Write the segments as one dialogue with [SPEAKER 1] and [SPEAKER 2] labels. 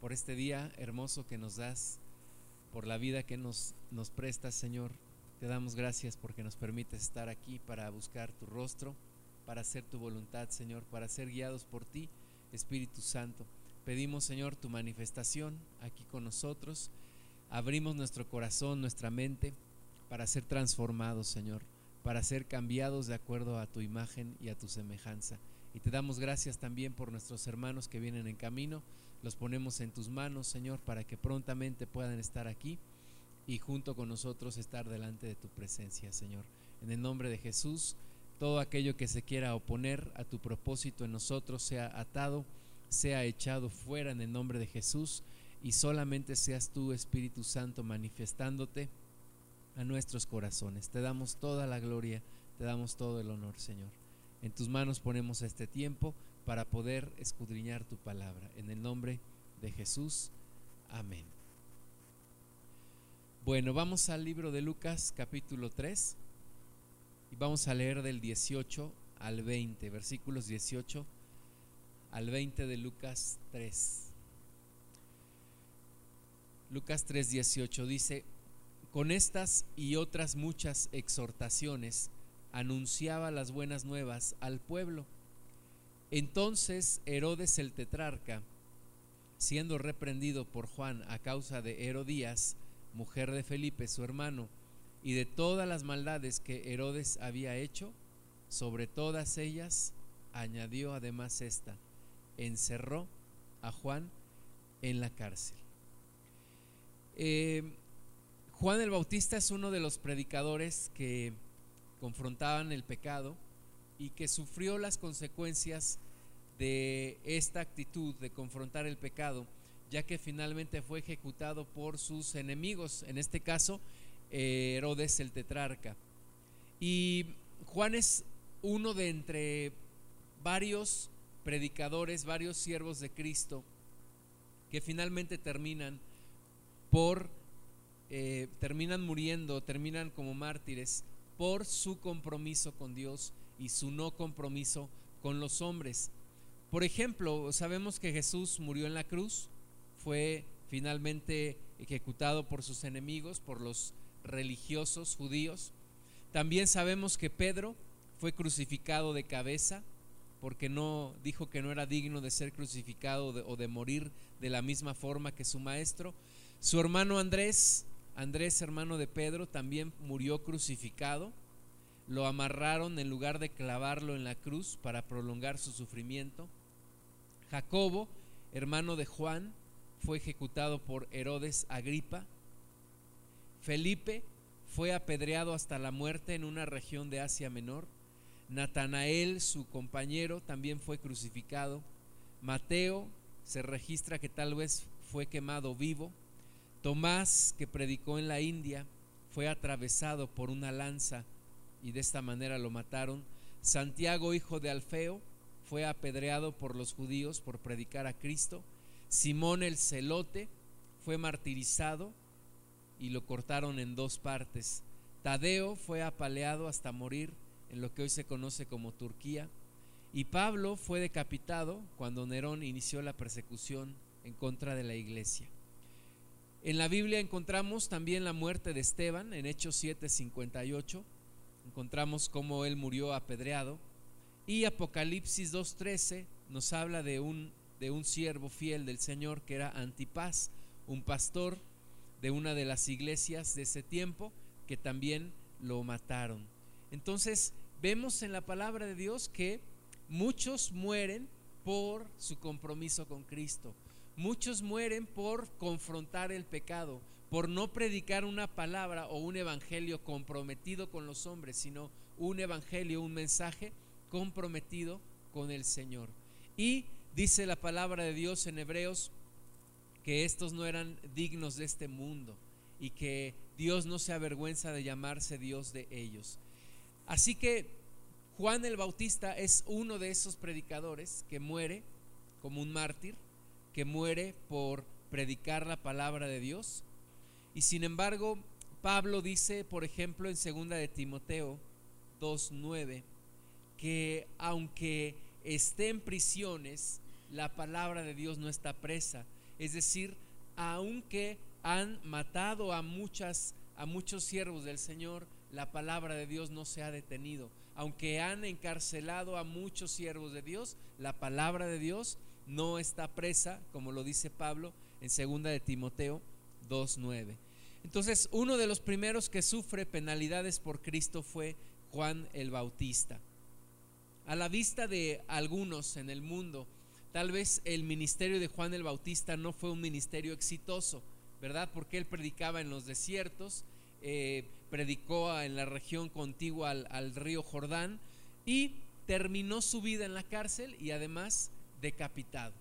[SPEAKER 1] por este día hermoso que nos das, por la vida que nos, nos prestas, Señor. Te damos gracias porque nos permites estar aquí para buscar tu rostro, para hacer tu voluntad, Señor, para ser guiados por ti, Espíritu Santo. Pedimos, Señor, tu manifestación aquí con nosotros. Abrimos nuestro corazón, nuestra mente, para ser transformados, Señor, para ser cambiados de acuerdo a tu imagen y a tu semejanza. Y te damos gracias también por nuestros hermanos que vienen en camino. Los ponemos en tus manos, Señor, para que prontamente puedan estar aquí y junto con nosotros estar delante de tu presencia, Señor. En el nombre de Jesús, todo aquello que se quiera oponer a tu propósito en nosotros sea atado, sea echado fuera en el nombre de Jesús y solamente seas tú, Espíritu Santo, manifestándote a nuestros corazones. Te damos toda la gloria, te damos todo el honor, Señor. En tus manos ponemos este tiempo para poder escudriñar tu palabra. En el nombre de Jesús. Amén. Bueno, vamos al libro de Lucas capítulo 3 y vamos a leer del 18 al 20, versículos 18 al 20 de Lucas 3. Lucas 3, 18 dice, con estas y otras muchas exhortaciones, anunciaba las buenas nuevas al pueblo. Entonces Herodes el tetrarca, siendo reprendido por Juan a causa de Herodías, mujer de Felipe, su hermano, y de todas las maldades que Herodes había hecho, sobre todas ellas añadió además esta, encerró a Juan en la cárcel. Eh, Juan el Bautista es uno de los predicadores que confrontaban el pecado y que sufrió las consecuencias de esta actitud de confrontar el pecado, ya que finalmente fue ejecutado por sus enemigos, en este caso eh, Herodes el tetrarca. Y Juan es uno de entre varios predicadores, varios siervos de Cristo, que finalmente terminan por, eh, terminan muriendo, terminan como mártires por su compromiso con Dios y su no compromiso con los hombres. Por ejemplo, sabemos que Jesús murió en la cruz, fue finalmente ejecutado por sus enemigos, por los religiosos judíos. También sabemos que Pedro fue crucificado de cabeza porque no dijo que no era digno de ser crucificado o de morir de la misma forma que su maestro. Su hermano Andrés Andrés, hermano de Pedro, también murió crucificado. Lo amarraron en lugar de clavarlo en la cruz para prolongar su sufrimiento. Jacobo, hermano de Juan, fue ejecutado por Herodes Agripa. Felipe fue apedreado hasta la muerte en una región de Asia Menor. Natanael, su compañero, también fue crucificado. Mateo se registra que tal vez fue quemado vivo. Tomás, que predicó en la India, fue atravesado por una lanza y de esta manera lo mataron. Santiago, hijo de Alfeo, fue apedreado por los judíos por predicar a Cristo. Simón el celote fue martirizado y lo cortaron en dos partes. Tadeo fue apaleado hasta morir en lo que hoy se conoce como Turquía. Y Pablo fue decapitado cuando Nerón inició la persecución en contra de la iglesia. En la Biblia encontramos también la muerte de Esteban en Hechos 7:58. Encontramos cómo él murió apedreado. Y Apocalipsis 2:13 nos habla de un, de un siervo fiel del Señor que era Antipas, un pastor de una de las iglesias de ese tiempo que también lo mataron. Entonces vemos en la palabra de Dios que muchos mueren por su compromiso con Cristo. Muchos mueren por confrontar el pecado, por no predicar una palabra o un evangelio comprometido con los hombres, sino un evangelio, un mensaje comprometido con el Señor. Y dice la palabra de Dios en Hebreos que estos no eran dignos de este mundo y que Dios no se avergüenza de llamarse Dios de ellos. Así que Juan el Bautista es uno de esos predicadores que muere como un mártir que muere por predicar la palabra de Dios. Y sin embargo, Pablo dice, por ejemplo, en segunda de Timoteo 2:9, que aunque esté en prisiones, la palabra de Dios no está presa, Es decir, aunque han matado a muchas a muchos siervos del Señor, la palabra de Dios no se ha detenido. Aunque han encarcelado a muchos siervos de Dios, la palabra de Dios no está presa, como lo dice Pablo en segunda de Timoteo 2:9. Entonces, uno de los primeros que sufre penalidades por Cristo fue Juan el Bautista. A la vista de algunos en el mundo, tal vez el ministerio de Juan el Bautista no fue un ministerio exitoso, ¿verdad? Porque él predicaba en los desiertos, eh, predicó en la región contigua al, río Jordán y terminó su vida en la cárcel y además decapitado.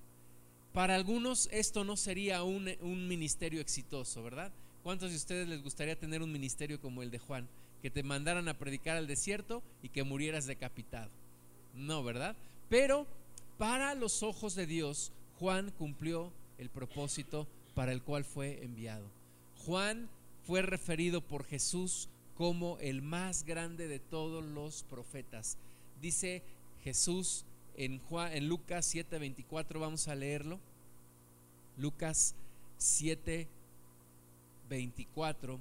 [SPEAKER 1] Para algunos esto no sería un, un ministerio exitoso, ¿verdad? ¿Cuántos de ustedes les gustaría tener un ministerio como el de Juan? Que te mandaran a predicar al desierto y que murieras decapitado. No, ¿verdad? Pero para los ojos de Dios, Juan cumplió el propósito para el cual fue enviado. Juan fue referido por Jesús como el más grande de todos los profetas. Dice Jesús en, Juan, en Lucas 7:24, vamos a leerlo. Lucas 7, 24.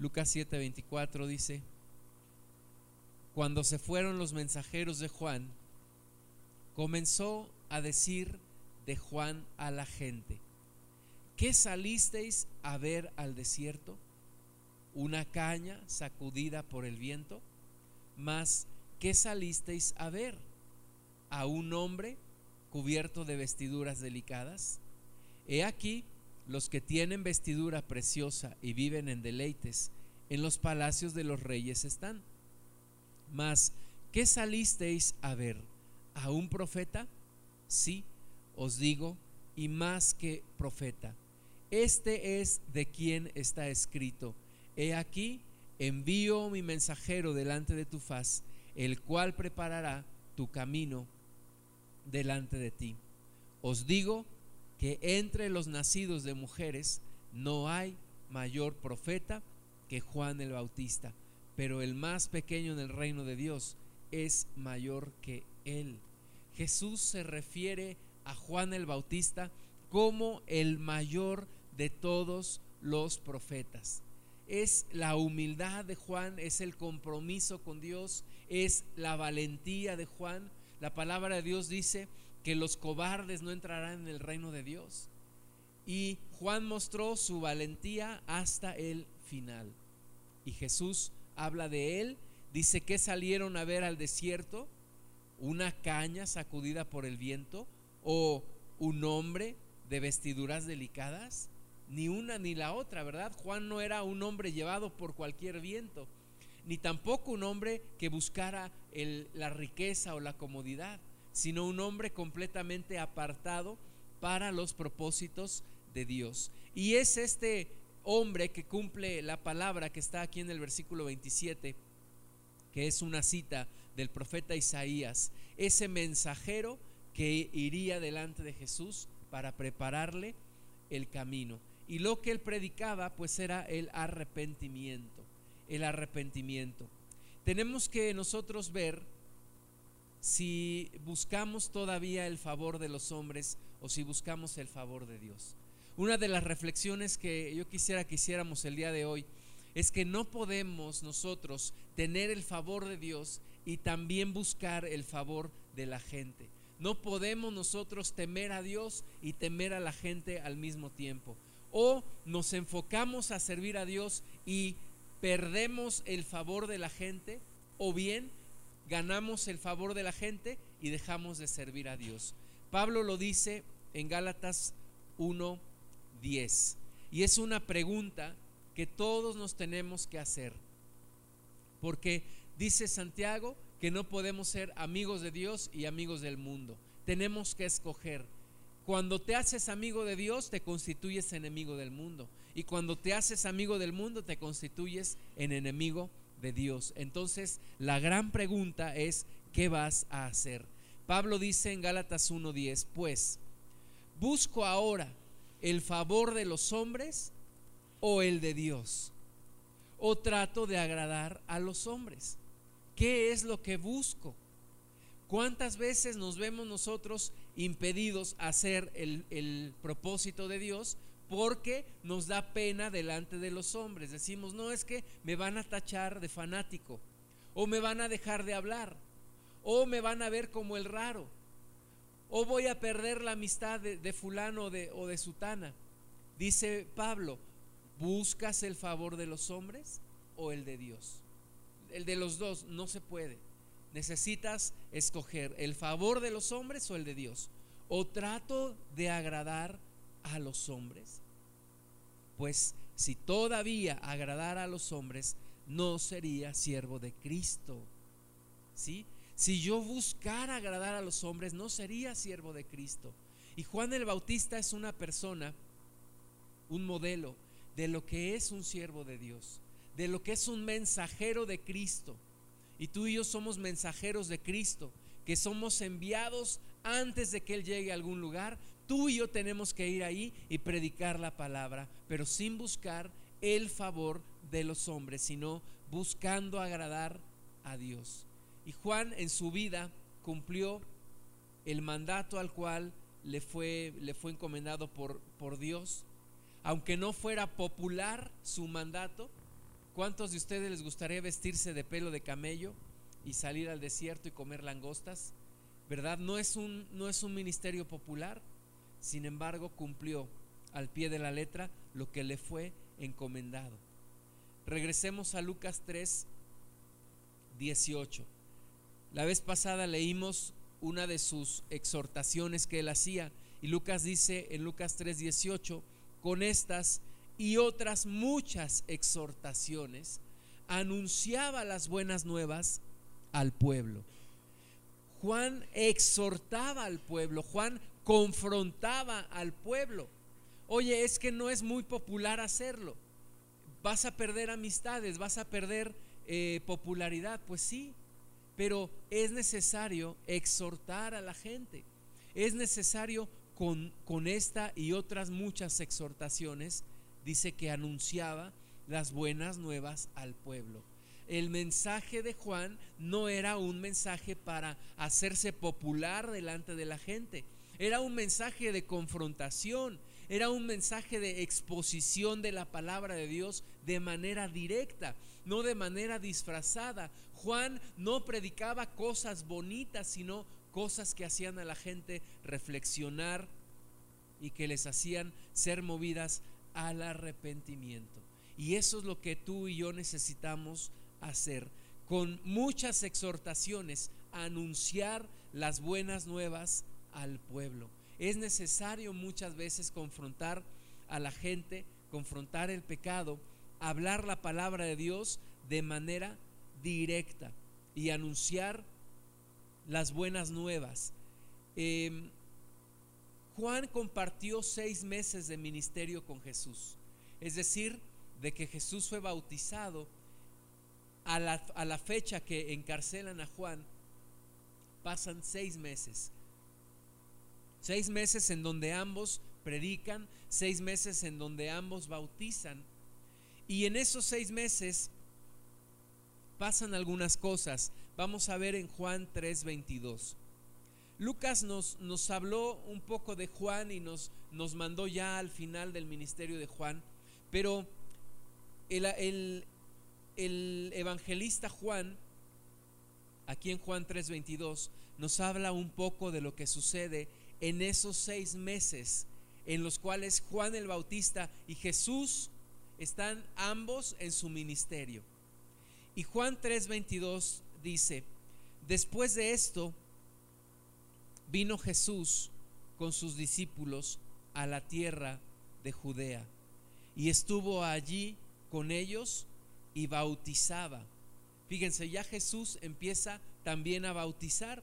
[SPEAKER 1] Lucas 7, 24 dice, cuando se fueron los mensajeros de Juan, comenzó a decir de Juan a la gente, ¿qué salisteis a ver al desierto? ¿Una caña sacudida por el viento? Mas, ¿qué salisteis a ver? a un hombre cubierto de vestiduras delicadas? He aquí los que tienen vestidura preciosa y viven en deleites, en los palacios de los reyes están. Mas, ¿qué salisteis a ver? ¿A un profeta? Sí, os digo, y más que profeta. Este es de quien está escrito. He aquí, envío mi mensajero delante de tu faz, el cual preparará tu camino delante de ti. Os digo que entre los nacidos de mujeres no hay mayor profeta que Juan el Bautista, pero el más pequeño en el reino de Dios es mayor que él. Jesús se refiere a Juan el Bautista como el mayor de todos los profetas. Es la humildad de Juan, es el compromiso con Dios, es la valentía de Juan la palabra de Dios dice que los cobardes no entrarán en el reino de Dios. Y Juan mostró su valentía hasta el final. Y Jesús habla de él, dice que salieron a ver al desierto una caña sacudida por el viento o un hombre de vestiduras delicadas. Ni una ni la otra, ¿verdad? Juan no era un hombre llevado por cualquier viento ni tampoco un hombre que buscara la riqueza o la comodidad, sino un hombre completamente apartado para los propósitos de Dios. Y es este hombre que cumple la palabra que está aquí en el versículo 27, que es una cita del profeta Isaías, ese mensajero que iría delante de Jesús para prepararle el camino. Y lo que él predicaba pues era el arrepentimiento el arrepentimiento. Tenemos que nosotros ver si buscamos todavía el favor de los hombres o si buscamos el favor de Dios. Una de las reflexiones que yo quisiera que hiciéramos el día de hoy es que no podemos nosotros tener el favor de Dios y también buscar el favor de la gente. No podemos nosotros temer a Dios y temer a la gente al mismo tiempo. O nos enfocamos a servir a Dios y perdemos el favor de la gente o bien ganamos el favor de la gente y dejamos de servir a Dios. Pablo lo dice en Gálatas 1:10 y es una pregunta que todos nos tenemos que hacer. Porque dice Santiago que no podemos ser amigos de Dios y amigos del mundo. Tenemos que escoger. Cuando te haces amigo de Dios, te constituyes enemigo del mundo. Y cuando te haces amigo del mundo, te constituyes en enemigo de Dios. Entonces, la gran pregunta es, ¿qué vas a hacer? Pablo dice en Gálatas 1.10, pues, ¿busco ahora el favor de los hombres o el de Dios? ¿O trato de agradar a los hombres? ¿Qué es lo que busco? ¿Cuántas veces nos vemos nosotros impedidos a hacer el, propósito de Dios porque nos da pena delante de los hombres? Decimos, no es que me van a tachar de fanático, o me van a dejar de hablar, o me van a ver como el raro, o voy a perder la amistad de, fulano de, o de sutana. Dice Pablo, ¿buscas el favor de los hombres o el de Dios? El de los dos no se puede. Necesitas escoger el favor de los hombres o el de Dios. O trato de agradar a los hombres. Pues si todavía agradara a los hombres, no sería siervo de Cristo. ¿Sí? Si yo buscara agradar a los hombres, no sería siervo de Cristo. Y Juan el Bautista es una persona, un modelo de lo que es un siervo de Dios, de lo que es un mensajero de Cristo. Y tú y yo somos mensajeros de Cristo, que somos enviados antes de que Él llegue a algún lugar. Tú y yo tenemos que ir ahí y predicar la palabra, pero sin buscar el favor de los hombres, sino buscando agradar a Dios. Y Juan en su vida cumplió el mandato al cual le fue, le fue encomendado por, por Dios. Aunque no fuera popular su mandato, ¿cuántos de ustedes les gustaría vestirse de pelo de camello y salir al desierto y comer langostas? ¿Verdad? No es un, no es un ministerio popular, sin embargo cumplió al pie de la letra lo que le fue encomendado. Regresemos a Lucas 3, 18. La vez pasada leímos una de sus exhortaciones que él hacía y Lucas dice en Lucas 3:18, con estas y otras muchas exhortaciones, anunciaba las buenas nuevas al pueblo. Juan exhortaba al pueblo, Juan confrontaba al pueblo. Oye, es que no es muy popular hacerlo. Vas a perder amistades, vas a perder eh, popularidad. Pues sí, pero es necesario exhortar a la gente. Es necesario con, con esta y otras muchas exhortaciones, dice que anunciaba las buenas nuevas al pueblo. El mensaje de Juan no era un mensaje para hacerse popular delante de la gente, era un mensaje de confrontación, era un mensaje de exposición de la palabra de Dios de manera directa, no de manera disfrazada. Juan no predicaba cosas bonitas, sino cosas que hacían a la gente reflexionar y que les hacían ser movidas al arrepentimiento. Y eso es lo que tú y yo necesitamos hacer, con muchas exhortaciones, anunciar las buenas nuevas al pueblo. Es necesario muchas veces confrontar a la gente, confrontar el pecado, hablar la palabra de Dios de manera directa y anunciar las buenas nuevas. Em, Juan compartió seis meses de ministerio con Jesús, es decir, de que Jesús fue bautizado a la, a la fecha que encarcelan a Juan, pasan seis meses. Seis meses en donde ambos predican, seis meses en donde ambos bautizan. Y en esos seis meses pasan algunas cosas. Vamos a ver en Juan 3:22. Lucas nos, nos habló un poco de Juan y nos, nos mandó ya al final del ministerio de Juan, pero el, el, el evangelista Juan, aquí en Juan 3:22, nos habla un poco de lo que sucede en esos seis meses en los cuales Juan el Bautista y Jesús están ambos en su ministerio. Y Juan 3:22 dice, después de esto, vino Jesús con sus discípulos a la tierra de Judea y estuvo allí con ellos y bautizaba. Fíjense, ya Jesús empieza también a bautizar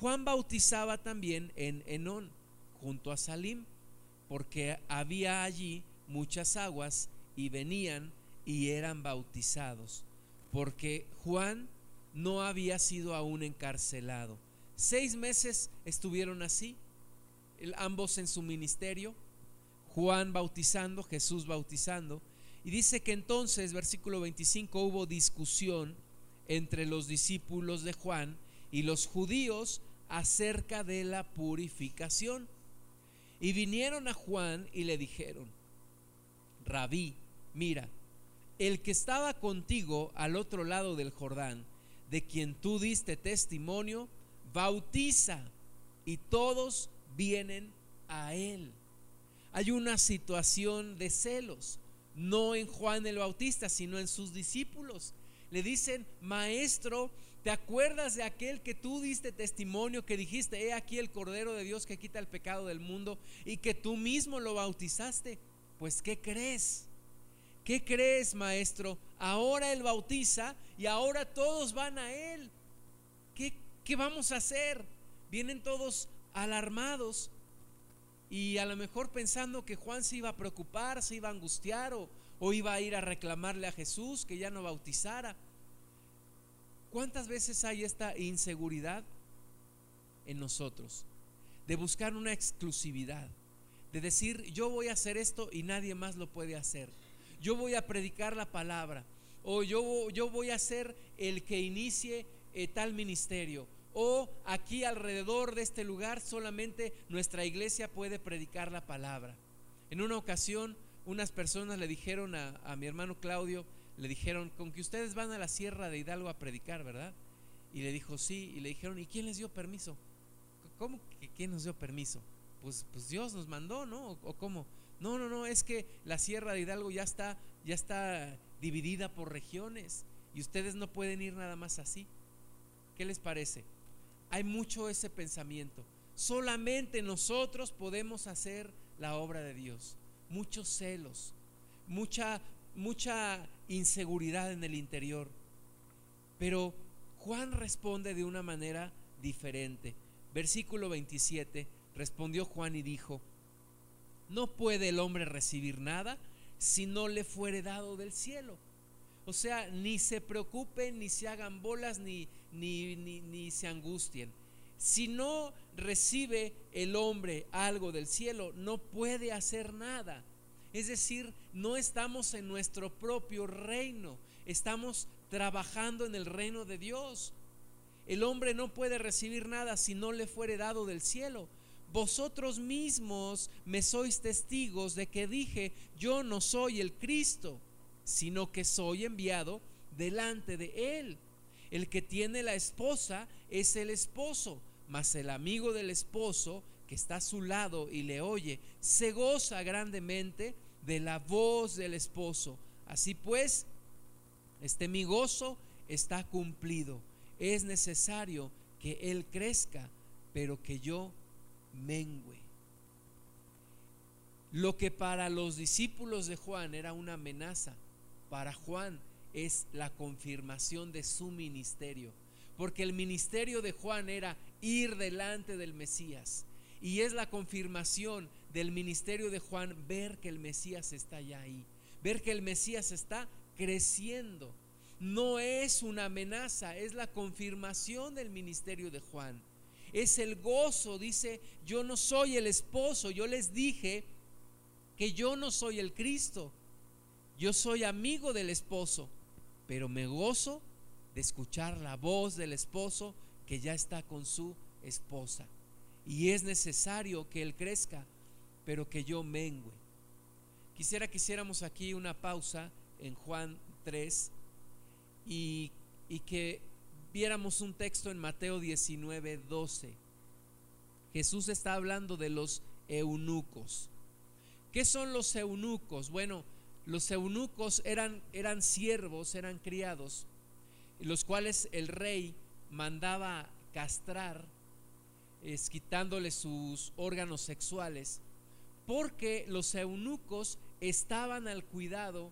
[SPEAKER 1] Juan bautizaba también en Enón, junto a Salim, porque había allí muchas aguas y venían y eran bautizados, porque Juan no había sido aún encarcelado. Seis meses estuvieron así, ambos en su ministerio, Juan bautizando, Jesús bautizando, y dice que entonces, versículo 25, hubo discusión entre los discípulos de Juan y los judíos acerca de la purificación. Y vinieron a Juan y le dijeron, Rabí, mira, el que estaba contigo al otro lado del Jordán, de quien tú diste testimonio, bautiza y todos vienen a él. Hay una situación de celos, no en Juan el Bautista, sino en sus discípulos. Le dicen, maestro, ¿te acuerdas de aquel que tú diste testimonio, que dijiste, he aquí el Cordero de Dios que quita el pecado del mundo y que tú mismo lo bautizaste? Pues, ¿qué crees? ¿Qué crees, maestro? Ahora Él bautiza y ahora todos van a Él. ¿Qué, qué vamos a hacer? Vienen todos alarmados y a lo mejor pensando que Juan se iba a preocupar, se iba a angustiar o, o iba a ir a reclamarle a Jesús que ya no bautizara. ¿Cuántas veces hay esta inseguridad en nosotros? De buscar una exclusividad, de decir yo voy a hacer esto y nadie más lo puede hacer yo voy a predicar la palabra, o yo, yo voy a ser el que inicie eh, tal ministerio, o aquí alrededor de este lugar solamente nuestra iglesia puede predicar la palabra. En una ocasión, unas personas le dijeron a, a mi hermano Claudio, le dijeron, con que ustedes van a la sierra de Hidalgo a predicar, ¿verdad? Y le dijo, sí, y le dijeron, ¿y quién les dio permiso? ¿Cómo que quién nos dio permiso? Pues, pues Dios nos mandó, ¿no? ¿O, o cómo? No, no, no, es que la Sierra de Hidalgo ya está, ya está dividida por regiones y ustedes no pueden ir nada más así. ¿Qué les parece? Hay mucho ese pensamiento. Solamente nosotros podemos hacer la obra de Dios. Muchos celos, mucha, mucha inseguridad en el interior. Pero Juan responde de una manera diferente. Versículo 27, respondió Juan y dijo, no puede el hombre recibir nada si no le fuere dado del cielo. O sea, ni se preocupen, ni se hagan bolas, ni, ni, ni, se angustien. Si no recibe el hombre algo del cielo, no puede hacer nada. Es decir, no estamos en nuestro propio reino, estamos trabajando en el reino de Dios. El hombre no puede recibir nada si no le fuere dado del cielo vosotros mismos me sois testigos de que dije, yo no soy el Cristo, sino que soy enviado delante de Él. El que tiene la esposa es el esposo, mas el amigo del esposo que está a su lado y le oye, se goza grandemente de la voz del esposo. Así pues, este mi gozo está cumplido. Es necesario que Él crezca, pero que yo mengue. Lo que para los discípulos de Juan era una amenaza, para Juan es la confirmación de su ministerio. Porque el ministerio de Juan era ir delante del Mesías. Y es la confirmación del ministerio de Juan ver que el Mesías está ya ahí. Ver que el Mesías está creciendo. No es una amenaza, es la confirmación del ministerio de Juan es el gozo. Dice, yo no soy el esposo, yo les dije que yo no soy el Cristo, yo soy amigo del esposo, pero me gozo de escuchar la voz del esposo que ya está con su esposa. Y es necesario que él crezca, pero que yo mengue. Quisiera que hiciéramos aquí una pausa en Juan 3 y, y que viéramos un texto en Mateo 19, 12. Jesús está hablando de los eunucos. ¿Qué son los eunucos? Bueno, los eunucos eran, eran siervos, eran criados, los cuales el rey mandaba castrar, es, quitándole sus órganos sexuales, porque los eunucos estaban al cuidado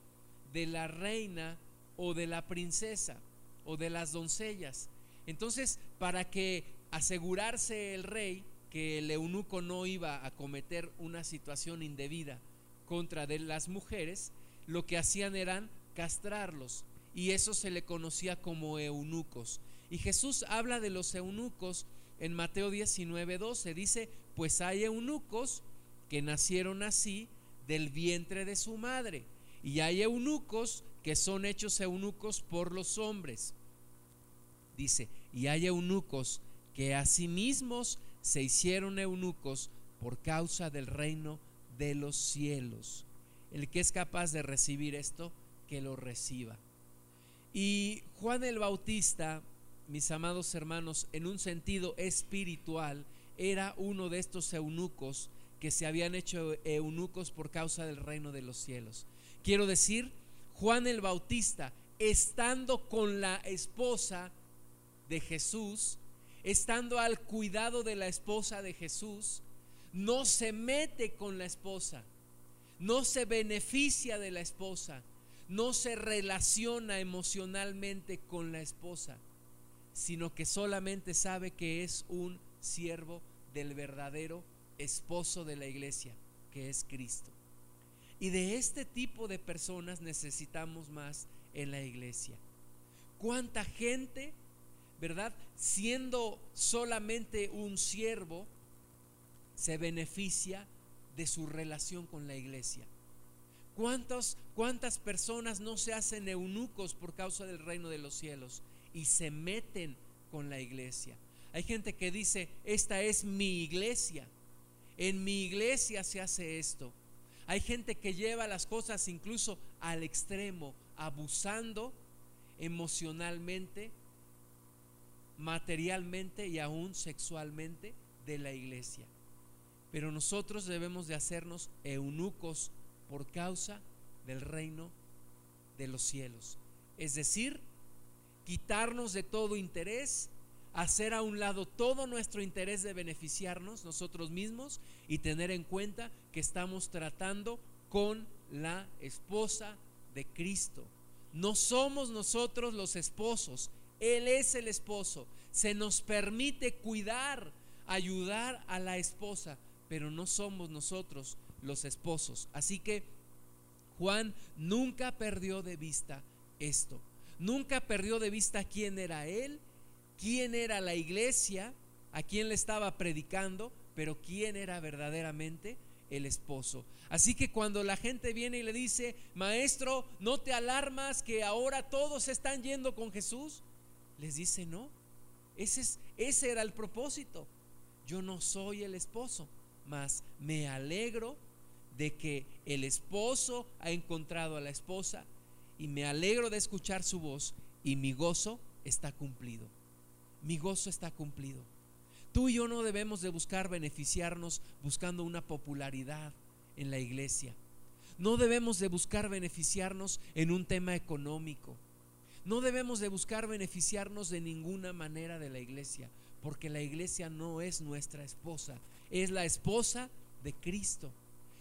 [SPEAKER 1] de la reina o de la princesa o de las doncellas. Entonces, para que asegurarse el rey que el eunuco no iba a cometer una situación indebida contra de las mujeres, lo que hacían eran castrarlos y eso se le conocía como eunucos. Y Jesús habla de los eunucos en Mateo 19, 12. Dice, pues hay eunucos que nacieron así del vientre de su madre. Y hay eunucos que son hechos eunucos por los hombres. dice, y hay eunucos que a sí mismos se hicieron eunucos por causa del reino de los cielos. El que es capaz de recibir esto, que lo reciba. Y Juan el Bautista, mis amados hermanos, en un sentido espiritual, era uno de estos eunucos que se habían hecho eunucos por causa del reino de los cielos. Quiero decir, Juan el Bautista, estando con la esposa de Jesús, estando al cuidado de la esposa de Jesús, no se mete con la esposa, no se beneficia de la esposa, no se relaciona emocionalmente con la esposa, sino que solamente sabe que es un siervo del verdadero esposo de la iglesia, que es Cristo. Y de este tipo de personas necesitamos más en la iglesia. ¿Cuánta gente, verdad, siendo solamente un siervo, se beneficia de su relación con la iglesia? ¿Cuántas, ¿Cuántas personas no se hacen eunucos por causa del reino de los cielos y se meten con la iglesia? Hay gente que dice, esta es mi iglesia. En mi iglesia se hace esto. Hay gente que lleva las cosas incluso al extremo, abusando emocionalmente, materialmente y aún sexualmente de la iglesia. Pero nosotros debemos de hacernos eunucos por causa del reino de los cielos. Es decir, quitarnos de todo interés, hacer a un lado todo nuestro interés de beneficiarnos nosotros mismos y tener en cuenta que estamos tratando con la esposa de Cristo. No somos nosotros los esposos, Él es el esposo. Se nos permite cuidar, ayudar a la esposa, pero no somos nosotros los esposos. Así que Juan nunca perdió de vista esto. Nunca perdió de vista quién era Él, quién era la iglesia, a quién le estaba predicando, pero quién era verdaderamente el esposo. Así que cuando la gente viene y le dice, maestro, ¿no te alarmas que ahora todos están yendo con Jesús? Les dice, no, ese, es, ese era el propósito. Yo no soy el esposo, mas me alegro de que el esposo ha encontrado a la esposa y me alegro de escuchar su voz y mi gozo está cumplido. Mi gozo está cumplido. Tú y yo no debemos de buscar beneficiarnos buscando una popularidad en la iglesia. No debemos de buscar beneficiarnos en un tema económico. No debemos de buscar beneficiarnos de ninguna manera de la iglesia, porque la iglesia no es nuestra esposa, es la esposa de Cristo.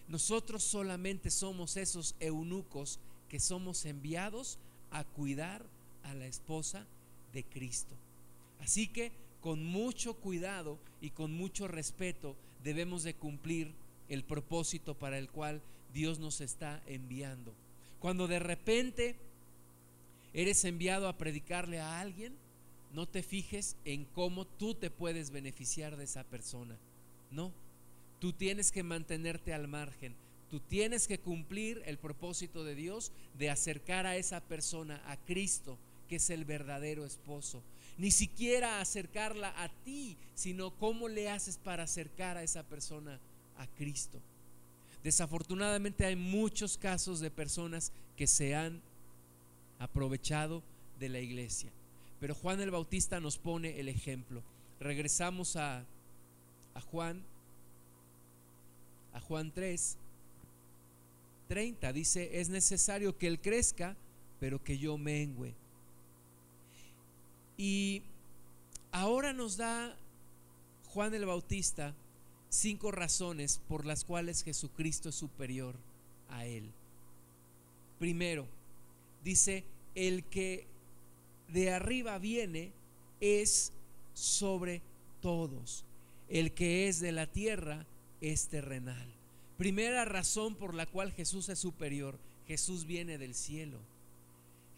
[SPEAKER 1] Nosotros solamente somos esos eunucos que somos enviados a cuidar a la esposa de Cristo. Así que con mucho cuidado y con mucho respeto debemos de cumplir el propósito para el cual Dios nos está enviando. Cuando de repente eres enviado a predicarle a alguien, no te fijes en cómo tú te puedes beneficiar de esa persona. No, tú tienes que mantenerte al margen. Tú tienes que cumplir el propósito de Dios de acercar a esa persona a Cristo, que es el verdadero esposo ni siquiera acercarla a ti, sino cómo le haces para acercar a esa persona a Cristo. Desafortunadamente hay muchos casos de personas que se han aprovechado de la iglesia. Pero Juan el Bautista nos pone el ejemplo. Regresamos a, a Juan, a Juan 3, 30. Dice, es necesario que Él crezca, pero que yo mengüe. Y ahora nos da Juan el Bautista cinco razones por las cuales Jesucristo es superior a él. Primero, dice, el que de arriba viene es sobre todos. El que es de la tierra es terrenal. Primera razón por la cual Jesús es superior. Jesús viene del cielo.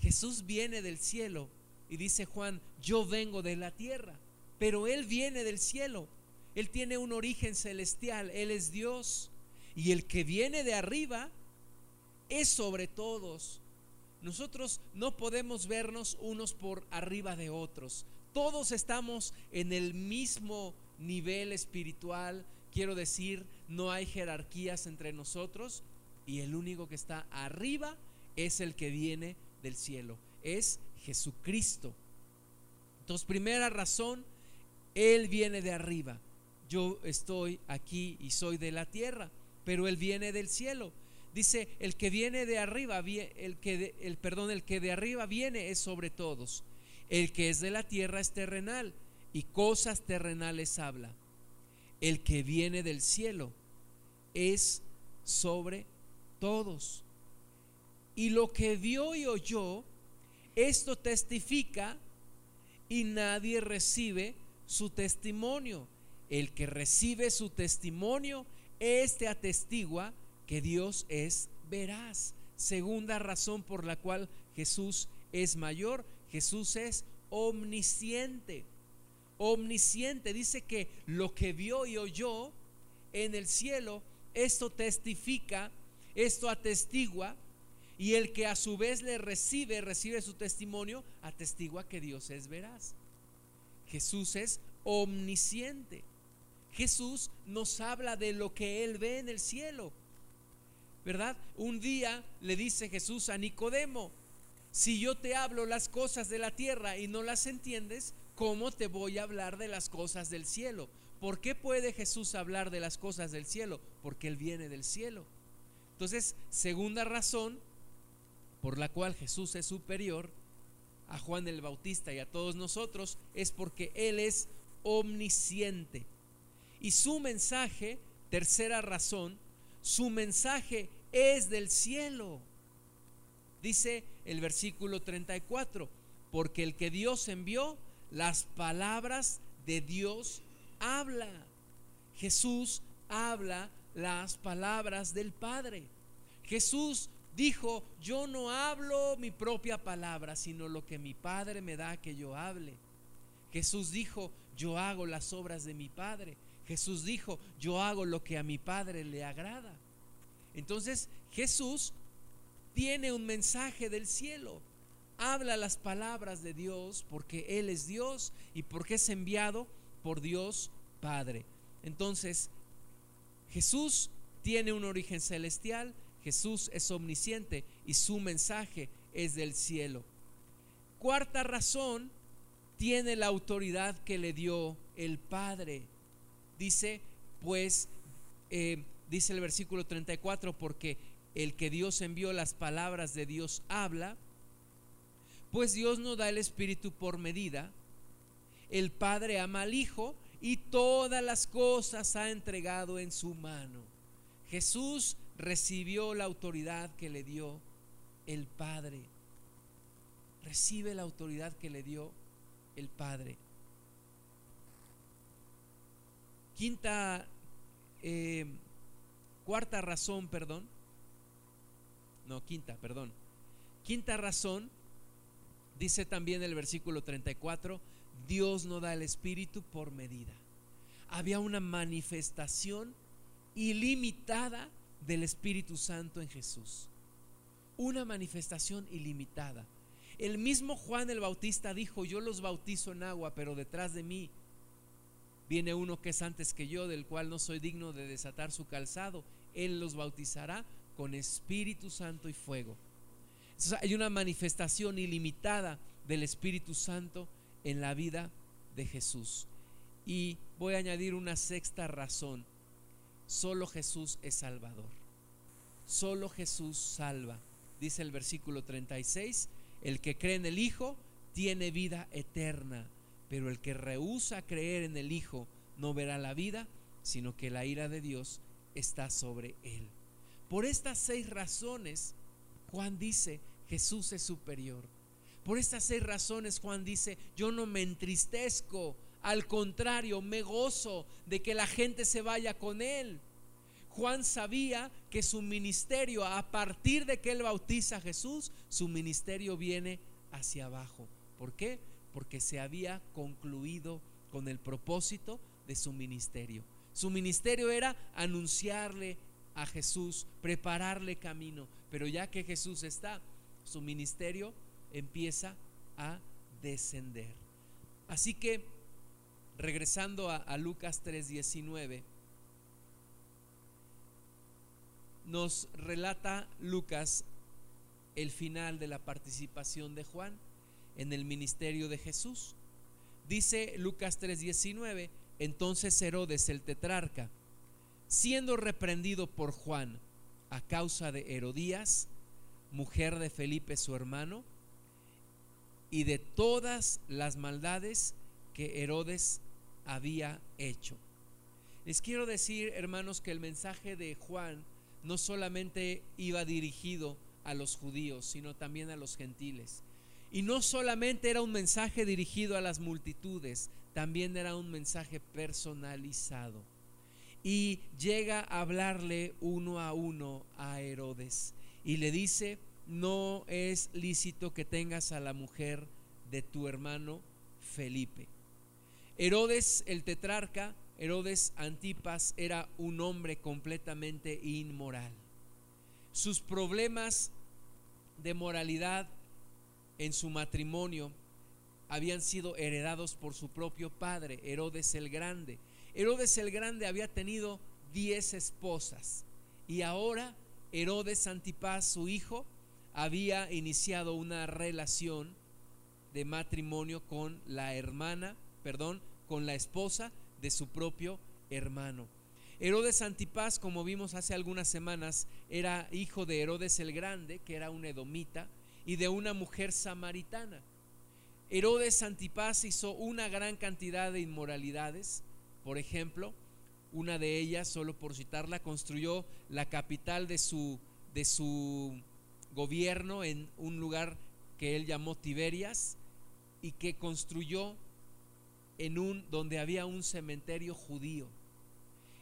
[SPEAKER 1] Jesús viene del cielo y dice Juan, yo vengo de la tierra, pero Él viene del cielo. Él tiene un origen celestial, Él es Dios. Y el que viene de arriba es sobre todos. Nosotros no podemos vernos unos por arriba de otros. Todos estamos en el mismo nivel espiritual. Quiero decir, no hay jerarquías entre nosotros y el único que está arriba es el que viene del cielo, es Jesucristo. Entonces, primera razón, Él viene de arriba. Yo estoy aquí y soy de la tierra, pero Él viene del cielo. Dice, el que viene de arriba, el que el perdón, el que de arriba viene es sobre todos. El que es de la tierra es terrenal y cosas terrenales habla. El que viene del cielo es sobre todos. Y lo que vio y oyó, esto testifica y nadie recibe su testimonio. El que recibe su testimonio, este atestigua que Dios es veraz. Segunda razón por la cual Jesús es mayor, Jesús es omnisciente. Omnisciente dice que lo que vio y oyó en el cielo, esto testifica, esto atestigua, y el que a su vez le recibe, recibe su testimonio, atestigua que Dios es veraz. Jesús es omnisciente. Jesús nos habla de lo que Él ve en el cielo. ¿Verdad? Un día le dice Jesús a Nicodemo, si yo te hablo las cosas de la tierra y no las entiendes, ¿cómo te voy a hablar de las cosas del cielo? ¿Por qué puede Jesús hablar de las cosas del cielo? Porque Él viene del cielo. Entonces, segunda razón por la cual Jesús es superior a Juan el Bautista y a todos nosotros es porque Él es omnisciente. Y su mensaje, tercera razón, su mensaje es del cielo. Dice el versículo 34, porque el que Dios envió, las palabras de Dios habla. Jesús habla las palabras del Padre. Jesús dijo, yo no hablo mi propia palabra, sino lo que mi Padre me da que yo hable. Jesús dijo, yo hago las obras de mi Padre. Jesús dijo, yo hago lo que a mi Padre le agrada. Entonces Jesús tiene un mensaje del cielo. Habla las palabras de Dios porque Él es Dios y porque es enviado por Dios Padre. Entonces, Jesús tiene un origen celestial, Jesús es omnisciente y su mensaje es del cielo. Cuarta razón, tiene la autoridad que le dio el Padre. Dice, pues, eh, dice el versículo 34, porque el que Dios envió las palabras de Dios habla, pues Dios no da el Espíritu por medida. El Padre ama al Hijo y todas las cosas ha entregado en su mano. Jesús recibió la autoridad que le dio el Padre. Recibe la autoridad que le dio el Padre. Quinta, eh, cuarta razón, perdón. No, quinta, perdón. Quinta razón, dice también el versículo 34, Dios no da el Espíritu por medida. Había una manifestación ilimitada del Espíritu Santo en Jesús. Una manifestación ilimitada. El mismo Juan el Bautista dijo, yo los bautizo en agua, pero detrás de mí viene uno que es antes que yo, del cual no soy digno de desatar su calzado. Él los bautizará con Espíritu Santo y fuego. hay una manifestación ilimitada del Espíritu Santo en la vida de Jesús. Y voy a añadir una sexta razón. Solo Jesús es Salvador. Solo Jesús salva. Dice el versículo 36, el que cree en el Hijo tiene vida eterna, pero el que rehúsa creer en el Hijo no verá la vida, sino que la ira de Dios está sobre él. Por estas seis razones, Juan dice, Jesús es superior. Por estas seis razones, Juan dice, yo no me entristezco al contrario, me gozo de que la gente se vaya con él. Juan sabía que su ministerio, a partir de que él bautiza a Jesús, su ministerio viene hacia abajo. ¿Por qué? Porque se había concluido con el propósito de su ministerio. Su ministerio era anunciarle a Jesús, prepararle camino. Pero ya que Jesús está, su ministerio empieza a descender Así que, regresando a, Lucas 3:19, nos relata Lucas el final de la participación de Juan en el ministerio de Jesús. Dice Lucas 3:19, entonces Herodes el tetrarca, siendo reprendido por Juan a causa de Herodías, mujer de Felipe su hermano, y de todas las maldades que Herodes había hecho. Les quiero decir, hermanos, que el mensaje de Juan no solamente iba dirigido a los judíos, sino también a los gentiles. Y no solamente era un mensaje dirigido a las multitudes, también era un mensaje personalizado. Y llega a hablarle uno a uno a Herodes y le dice, no es lícito que tengas a la mujer de tu hermano Felipe. Herodes el tetrarca, Herodes Antipas, era un hombre completamente inmoral. Sus problemas de moralidad en su matrimonio habían sido heredados por su propio padre, Herodes el Grande. Herodes el Grande había tenido diez esposas y ahora Herodes Antipas, su hijo, había iniciado una relación de matrimonio con la hermana, perdón, con la esposa de su propio hermano. Herodes Antipas, como vimos hace algunas semanas, era hijo de Herodes el Grande, que era un edomita, y de una mujer samaritana. Herodes Antipas hizo una gran cantidad de inmoralidades. Por ejemplo, una de ellas, solo por citarla, construyó la capital de su, de su gobierno en un lugar que él llamó Tiberias y que construyó en un donde había un cementerio judío.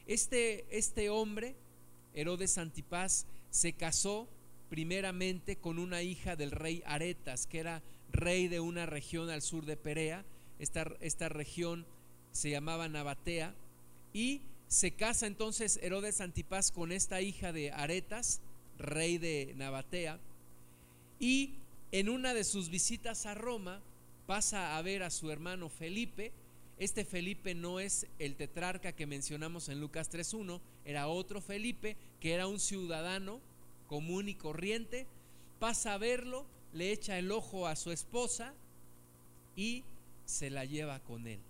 [SPEAKER 1] Este, este hombre, Herodes Antipas, se casó primeramente con una hija del rey Aretas, que era rey de una región al sur de Perea. Esta, esta región se llamaba Nabatea. Y se casa entonces Herodes Antipas con esta hija de Aretas, rey de Nabatea. Y en una de sus visitas a Roma pasa a ver a su hermano Felipe, este Felipe no es el tetrarca que mencionamos en Lucas 3.1, era otro Felipe que era un ciudadano común y corriente, pasa a verlo, le echa el ojo a su esposa y se la lleva con él.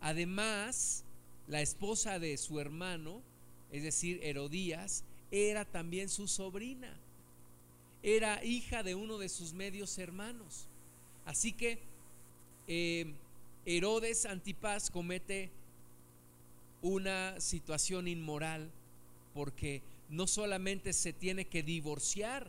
[SPEAKER 1] Además, la esposa de su hermano, es decir, Herodías, era también su sobrina. Era hija de uno de sus medios hermanos. Así que eh, Herodes Antipas comete una situación inmoral porque no solamente se tiene que divorciar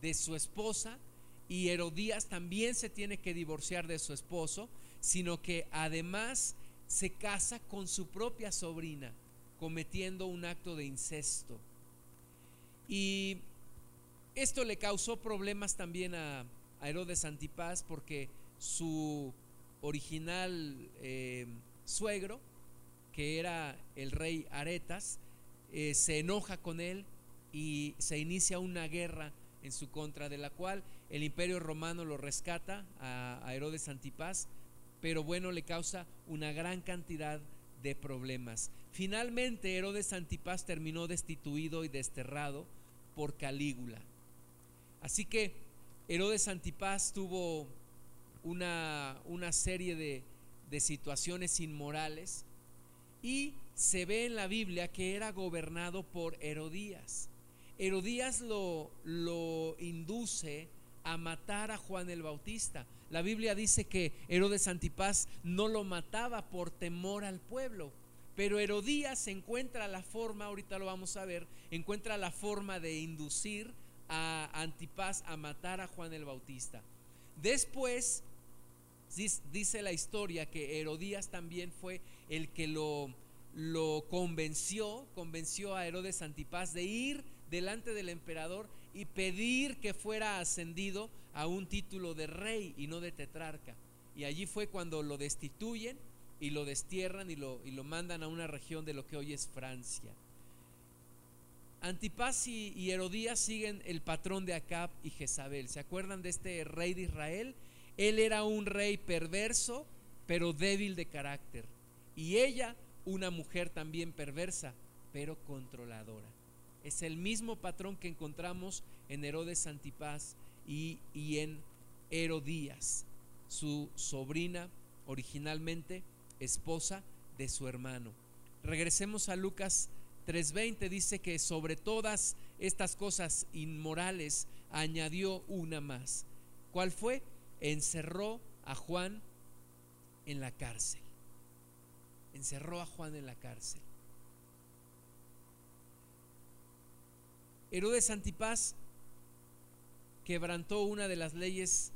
[SPEAKER 1] de su esposa y Herodías también se tiene que divorciar de su esposo, sino que además se casa con su propia sobrina, cometiendo un acto de incesto. Y esto le causó problemas también a, Herodes Antipas porque su original eh, suegro, que era el rey Aretas, eh, se enoja con él y se inicia una guerra en su contra, de la cual el imperio romano lo rescata a, Herodes Antipas, pero bueno, le causa una gran cantidad de problemas. Finalmente, Herodes Antipas terminó destituido y desterrado por Calígula. Así que Herodes Antipas tuvo una, una serie de, de situaciones inmorales y se ve en la Biblia que era gobernado por Herodías. Herodías lo, lo induce a matar a Juan el Bautista. La Biblia dice que Herodes Antipas no lo mataba por temor al pueblo, pero Herodías encuentra la forma, ahorita lo vamos a ver, encuentra la forma de inducir a Antipas a matar a Juan el Bautista. Después dice la historia que Herodías también fue el que lo, lo convenció, convenció a Herodes Antipas de ir delante del emperador y pedir que fuera ascendido a un título de rey y no de tetrarca. Y allí fue cuando lo destituyen y lo destierran y lo, y lo mandan a una región de lo que hoy es Francia. Antipas y, y Herodías siguen el patrón de Acab y Jezabel. ¿Se acuerdan de este rey de Israel? Él era un rey perverso, pero débil de carácter. Y ella, una mujer también perversa, pero controladora. Es el mismo patrón que encontramos en Herodes Antipas y, y en Herodías, su sobrina originalmente esposa de su hermano. Regresemos a Lucas 3:20, dice que sobre todas estas cosas inmorales añadió una más. ¿Cuál fue? Encerró a Juan en la cárcel. Encerró a Juan en la cárcel. Herodes Antipas quebrantó una de las leyes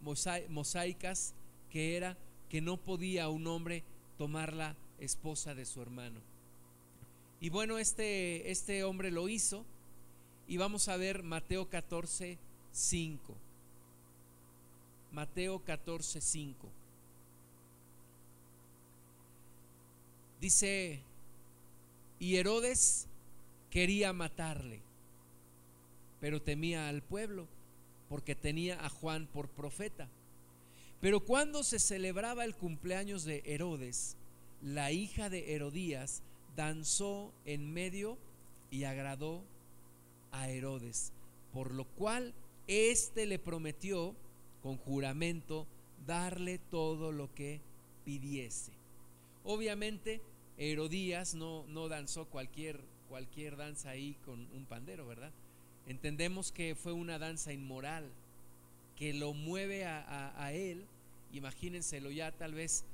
[SPEAKER 1] mosaicas que era que no podía un hombre tomar la esposa de su hermano. Y bueno, este, este hombre lo hizo y vamos a ver Mateo 14, 5. Mateo 14, 5. Dice, y Herodes quería matarle, pero temía al pueblo porque tenía a Juan por profeta. Pero cuando se celebraba el cumpleaños de Herodes, la hija de Herodías danzó en medio y agradó a Herodes, por lo cual éste le prometió con juramento darle todo lo que pidiese. Obviamente Herodías no, no danzó cualquier, cualquier danza ahí con un pandero, ¿verdad? Entendemos que fue una danza inmoral que lo mueve a, a, él, imagínenselo ya tal vez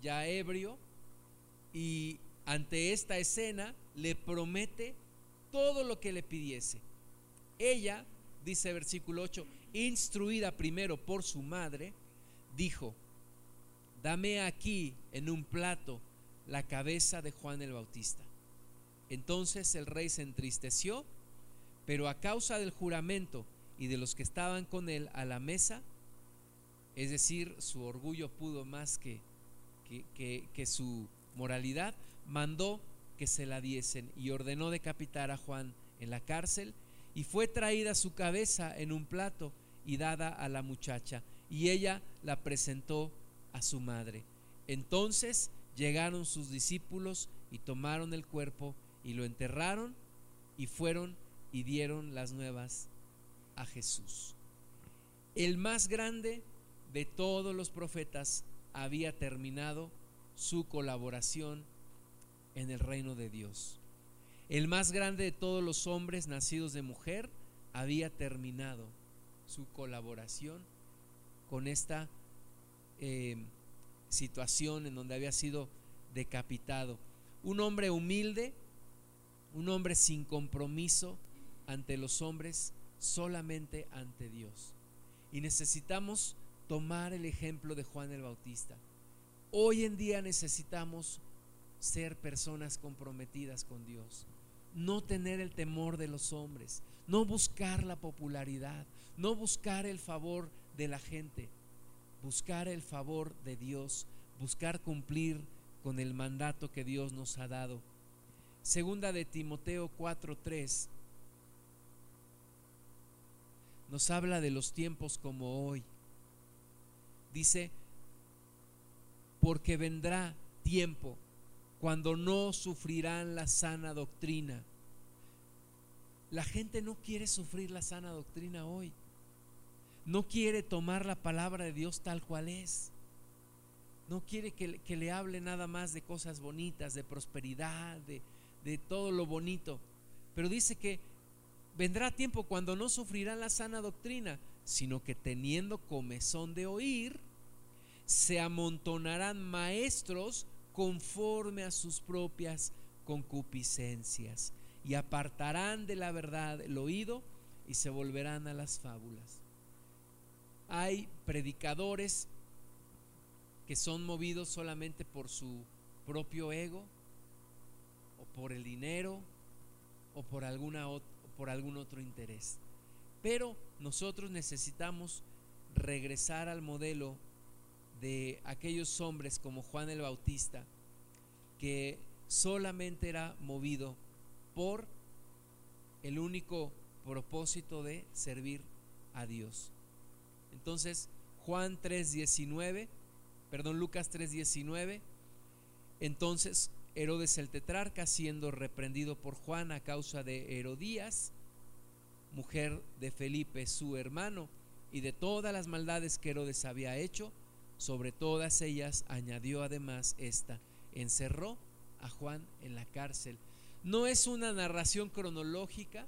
[SPEAKER 1] ya ebrio, y ante esta escena le promete todo lo que le pidiese. Ella, dice versículo 8, instruida primero por su madre, dijo, dame aquí en un plato la cabeza de Juan el Bautista. Entonces el rey se entristeció, pero a causa del juramento y de los que estaban con él a la mesa, es decir, su orgullo pudo más que, que, que su moralidad, mandó que se la diesen y ordenó decapitar a Juan en la cárcel y fue traída su cabeza en un plato y dada a la muchacha y ella la presentó a su madre. Entonces llegaron sus discípulos y tomaron el cuerpo y lo enterraron y fueron y dieron las nuevas a Jesús. El más grande de todos los profetas había terminado su colaboración en el reino de Dios. El más grande de todos los hombres nacidos de mujer había terminado su colaboración con esta eh, situación en donde había sido decapitado. Un hombre humilde, un hombre sin compromiso ante los hombres, solamente ante Dios. Y necesitamos tomar el ejemplo de Juan el Bautista. Hoy en día necesitamos ser personas comprometidas con Dios, no tener el temor de los hombres, no buscar la popularidad, no buscar el favor de la gente, buscar el favor de Dios, buscar cumplir con el mandato que Dios nos ha dado. Segunda de Timoteo 4:3 nos habla de los tiempos como hoy. Dice, porque vendrá tiempo cuando no sufrirán la sana doctrina. La gente no quiere sufrir la sana doctrina hoy. No quiere tomar la palabra de Dios tal cual es. No quiere que, le hable nada más de cosas bonitas, de prosperidad, de, de todo lo bonito. Pero dice que vendrá tiempo cuando no sufrirán la sana doctrina, sino que teniendo comezón de oír, se amontonarán maestros conforme a sus propias concupiscencias y apartarán de la verdad el oído y se volverán a las fábulas. Hay predicadores que son movidos solamente por su propio ego o por el dinero o por, alguna, por algún otro interés. Pero nosotros necesitamos regresar al modelo de aquellos hombres como Juan el Bautista, que solamente era movido por el único propósito de servir a Dios. Entonces, Juan 3:19 perdón, Lucas 3:19. Entonces Herodes el tetrarca, siendo reprendido por Juan a causa de Herodías, mujer de Felipe su hermano, y de todas las maldades que Herodes había hecho, sobre todas ellas añadió además esta, encerró a Juan en la cárcel. No es una narración cronológica,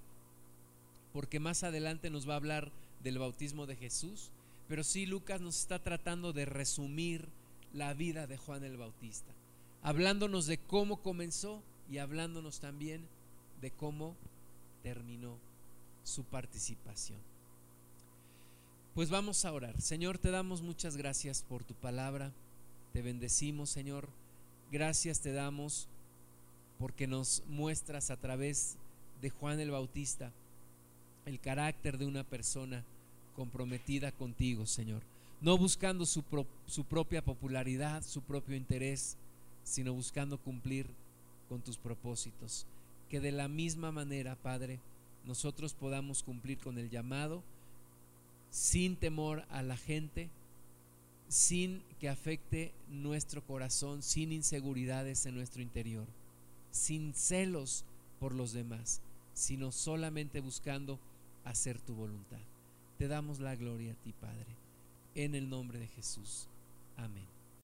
[SPEAKER 1] porque más adelante nos va a hablar del bautismo de Jesús, pero sí Lucas nos está tratando de resumir la vida de Juan el Bautista, hablándonos de cómo comenzó y hablándonos también de cómo terminó su participación. Pues vamos a orar. Señor, te damos muchas gracias por tu palabra. Te bendecimos, Señor. Gracias te damos porque nos muestras a través de Juan el Bautista el carácter de una persona comprometida contigo, Señor. No buscando su, su propia popularidad, su propio interés, sino buscando cumplir con tus propósitos. Que de la misma manera, Padre, nosotros podamos cumplir con el llamado sin temor a la gente, sin que afecte nuestro corazón, sin inseguridades en nuestro interior, sin celos por los demás, sino solamente buscando hacer tu voluntad. Te damos la gloria a ti, Padre, en el nombre de Jesús. Amén.